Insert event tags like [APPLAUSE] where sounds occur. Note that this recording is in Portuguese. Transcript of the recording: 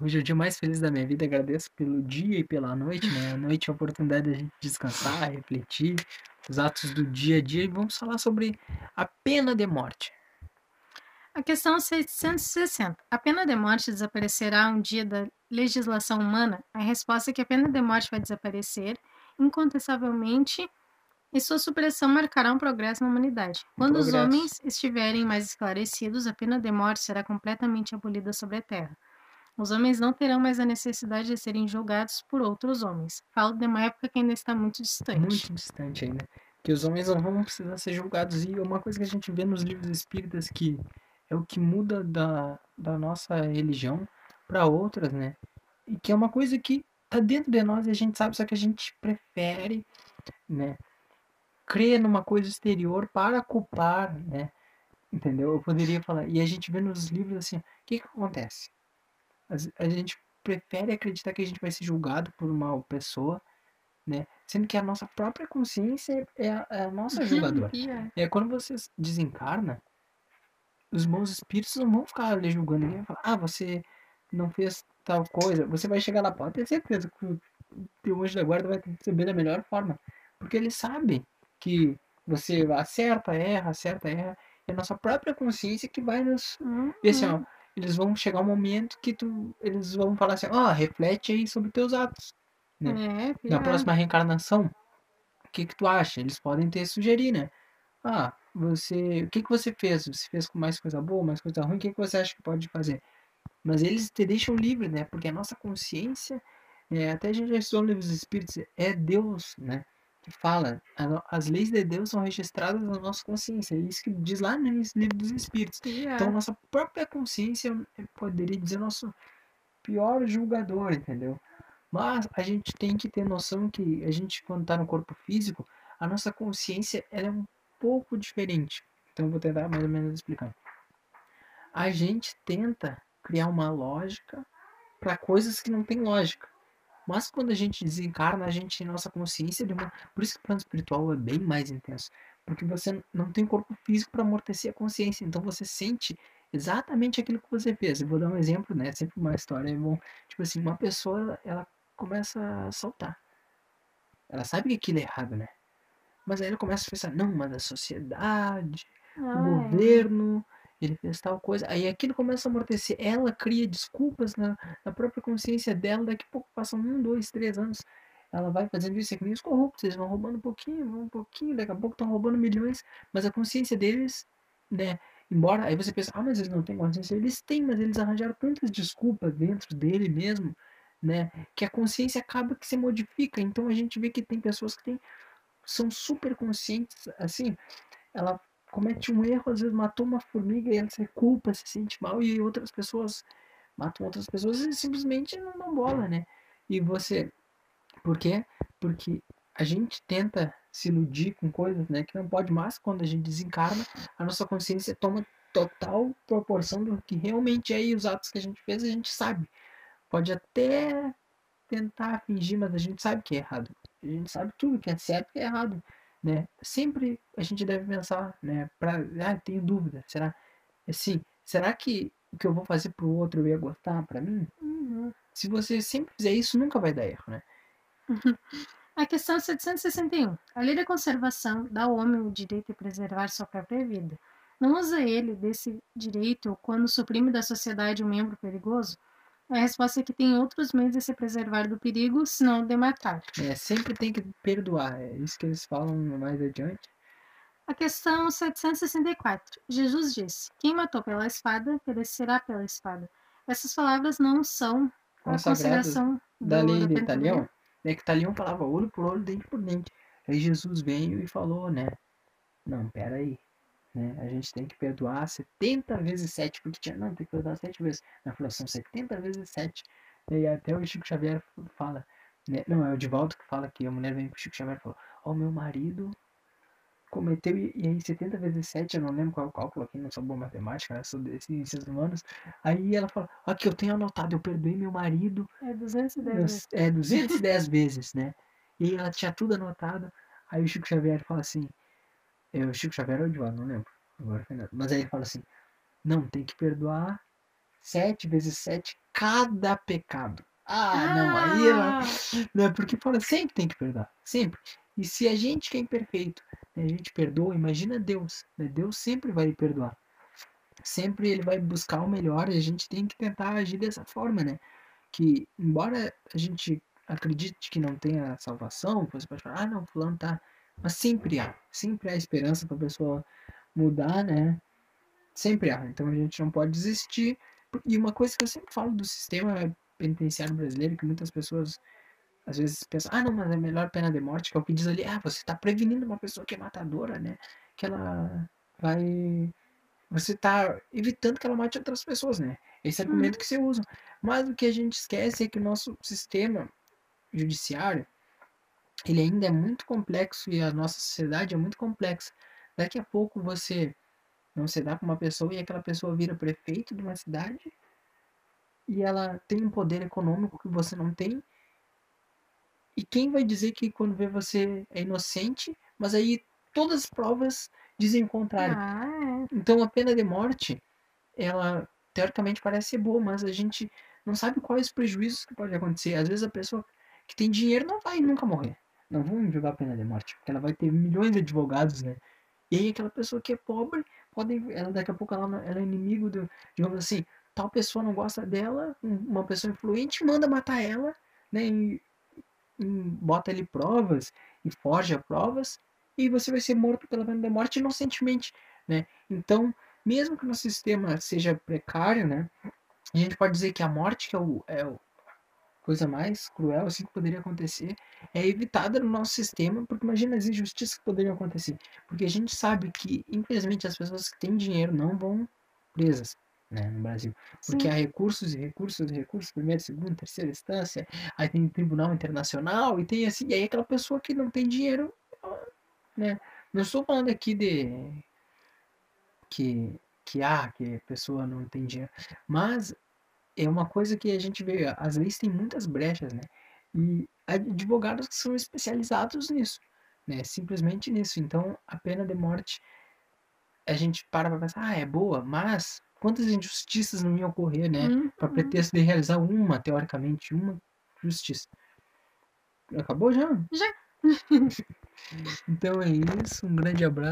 Hoje é o dia mais feliz da minha vida, agradeço pelo dia e pela noite, né? A noite é a oportunidade da gente descansar, refletir, os atos do dia a dia e vamos falar sobre a pena de morte. A questão 660. A pena de morte desaparecerá um dia da legislação humana? A resposta é que a pena de morte vai desaparecer incontestavelmente e sua supressão marcará um progresso na humanidade. Um Quando os progresso. homens estiverem mais esclarecidos, a pena de morte será completamente abolida sobre a terra. Os homens não terão mais a necessidade de serem julgados por outros homens. Falo de uma época que ainda está muito distante. Muito distante ainda. Que os homens não vão precisar ser julgados. E uma coisa que a gente vê nos livros espíritas que é o que muda da, da nossa religião para outras, né? E que é uma coisa que tá dentro de nós e a gente sabe, só que a gente prefere, né? Crer numa coisa exterior para culpar, né? Entendeu? Eu poderia falar. E a gente vê nos livros assim, o que que acontece? A gente prefere acreditar que a gente vai ser julgado por uma pessoa, né? Sendo que a nossa própria consciência é a, é a nossa julgadora. Yeah. É quando você desencarna, os bons espíritos não vão ficar ali julgando ninguém. Falar, ah, você não fez tal coisa. Você vai chegar lá, pode ter certeza que o teu anjo da guarda vai receber da melhor forma. Porque ele sabe que você acerta, erra, acerta, erra. É a nossa própria consciência que vai nos Uhum. e assim, ó, eles vão chegar um momento que tu, eles vão falar assim, ó, reflete aí sobre teus atos. né? É, Na próxima reencarnação, o que que tu acha? Eles podem ter sugerir, né? Ah, você, o que que você fez? Você fez com mais coisa boa, mais coisa ruim? O que que você acha que pode fazer? Mas eles te deixam livre, né? Porque a nossa consciência, é, até a gente já estudou no livro dos Espíritos, é Deus, né? Fala, as leis de Deus são registradas na nossa consciência. É isso que diz lá no livro dos Espíritos. Pior. Então, nossa própria consciência, poderia dizer, nosso pior julgador, entendeu? Mas a gente tem que ter noção que a gente, quando está no corpo físico, a nossa consciência é um pouco diferente. Então, vou tentar mais ou menos explicar. A gente tenta criar uma lógica para coisas que não tem lógica. Mas quando a gente desencarna, a gente, nossa consciência, de uma... por isso que o plano espiritual é bem mais intenso. Porque você não tem corpo físico para amortecer a consciência. Então você sente exatamente aquilo que você fez. Eu vou dar um exemplo, né? Sempre uma história é bom. Tipo assim, uma pessoa, ela começa a saltar. Ela sabe que aquilo é errado, né? Mas aí ela começa a pensar, não, mas a sociedade, o governo, ele fez tal coisa. Aí aquilo começa a amortecer. Ela cria desculpas na, na própria consciência dela. Daqui a pouco passam um, dois, três anos. Ela vai fazendo isso, é que nem os corruptos. Eles vão roubando um pouquinho, vão um pouquinho. Daqui a pouco estão roubando milhões. Mas a consciência deles, né? Embora aí você pensa, ah, mas eles não têm consciência. Eles têm, mas eles arranjaram tantas desculpas dentro dele mesmo, né? Que a consciência acaba que se modifica. Então a gente vê que tem pessoas que têm, são super conscientes, assim, ela comete um erro, às vezes matou uma formiga e ela se culpa, se sente mal, e outras pessoas matam outras pessoas e simplesmente não dão bola, né? E você. Por quê? Porque a gente tenta se iludir com coisas né, que não pode mais, quando a gente desencarna, a nossa consciência toma total proporção do que realmente é e os atos que a gente fez, a gente sabe. Pode até tentar fingir, mas a gente sabe que é errado. A gente sabe tudo que é certo e que é errado né? Sempre a gente deve pensar, né? Pra, ah, tenho dúvida. Será? Assim, será que o que eu vou fazer pro outro eu ia gostar pra mim? uhum. Se você sempre fizer isso, nunca vai dar erro, né? [LAUGHS] A questão 761. A lei da conservação dá ao homem o direito de preservar sua própria vida. Não usa ele desse direito quando suprime da sociedade um membro perigoso? A resposta é que tem outros meios de se preservar do perigo, senão de matar. É, sempre tem que perdoar. É isso que eles falam mais adiante. A questão 764. Jesus disse: Quem matou pela espada, perecerá pela espada. Essas palavras não são a consideração da lei de. Italião. É que Italião falava olho por olho, dente por dente. Aí Jesus veio e falou, né? Não, pera aí. Né? A gente tem que perdoar 70 vezes 7, porque tinha, não, tem que perdoar 7 vezes. Na falou, são 70 vezes 7. E até o Chico Xavier fala, né? Não, é o Divaldo que fala que a mulher vem pro Chico Xavier e falou, ó, meu marido cometeu, e, e aí 70 vezes 7, eu não lembro qual é o cálculo aqui, não sou bom em matemática, né? Sou de ciências humanas. Aí ela fala, aqui eu tenho anotado, eu perdoei meu marido É 210 Nos- vezes. É, 210 [LAUGHS] vezes, né? E aí ela tinha tudo anotado. Aí o Chico Xavier fala assim. É, o Chico Xavier ou o Divaldo, não lembro. Agora, foi nada. Mas aí ele fala assim: Não, tem que perdoar sete vezes sete cada pecado. Ah, não, aí ela. Ah, Né, porque fala, sempre tem que perdoar, sempre. E se a gente que é imperfeito, né, a gente perdoa, imagina Deus, né? Deus sempre vai perdoar. Sempre ele vai buscar o melhor e a gente tem que tentar agir dessa forma, né? Que, embora a gente acredite que não tenha salvação, você pode falar, ah, não, fulano tá. Mas sempre há, sempre há esperança para a pessoa mudar, né? Sempre há. Então a gente não pode desistir. E uma coisa que eu sempre falo do sistema penitenciário brasileiro, que muitas pessoas às vezes pensam, ah, não, mas é melhor pena de morte, que é o que diz ali, ah, você está prevenindo uma pessoa que é matadora, né? Que ela vai. Você está evitando que ela mate outras pessoas, né? Esse argumento que você usa. Mas o que a gente esquece é que o nosso sistema judiciário ele ainda é muito complexo e a nossa sociedade é muito complexa. Daqui a pouco você não se dá com uma pessoa e aquela pessoa vira prefeito de uma cidade e ela tem um poder econômico que você não tem. E quem vai dizer que quando vê você é inocente, mas aí todas as provas dizem o contrário. ah, é. Então a pena de morte, ela teoricamente parece ser boa, mas a gente não sabe quais os prejuízos que pode acontecer. Às vezes a pessoa que tem dinheiro não vai nunca morrer. Não vão jogar pena de morte, porque ela vai ter milhões de advogados, né? E aí aquela pessoa que é pobre, pode, ela daqui a pouco ela, ela é inimigo do, digamos assim, tal pessoa não gosta dela, um- uma pessoa influente manda matar ela, né? E, e bota ali provas e forja provas e você vai ser morto pela pena de morte inocentemente, né? Então, mesmo que o nosso sistema seja precário, né? A gente pode dizer que a morte, que é o, é o coisa mais cruel assim que poderia acontecer, é evitada no nosso sistema, porque imagina as injustiças que poderiam acontecer. Porque a gente sabe que, infelizmente, as pessoas que têm dinheiro não vão presas, né, no Brasil. Porque Sim. há recursos e recursos e recursos, primeira, segunda, terceira instância, aí tem tribunal internacional, e tem assim, e aí aquela pessoa que não tem dinheiro, né? Não estou falando aqui de que, que ah, que a pessoa não tem dinheiro, mas é uma coisa que a gente vê, as leis têm muitas brechas, né? E há advogados que são especializados nisso, né? Simplesmente nisso. Então, a pena de morte, a gente para pra pensar, ah, é boa, mas quantas injustiças não iam ocorrer, né? Uhum. Para pretexto de realizar uma, teoricamente, uma justiça. Acabou já? Já. [LAUGHS] Então é isso, um grande abraço.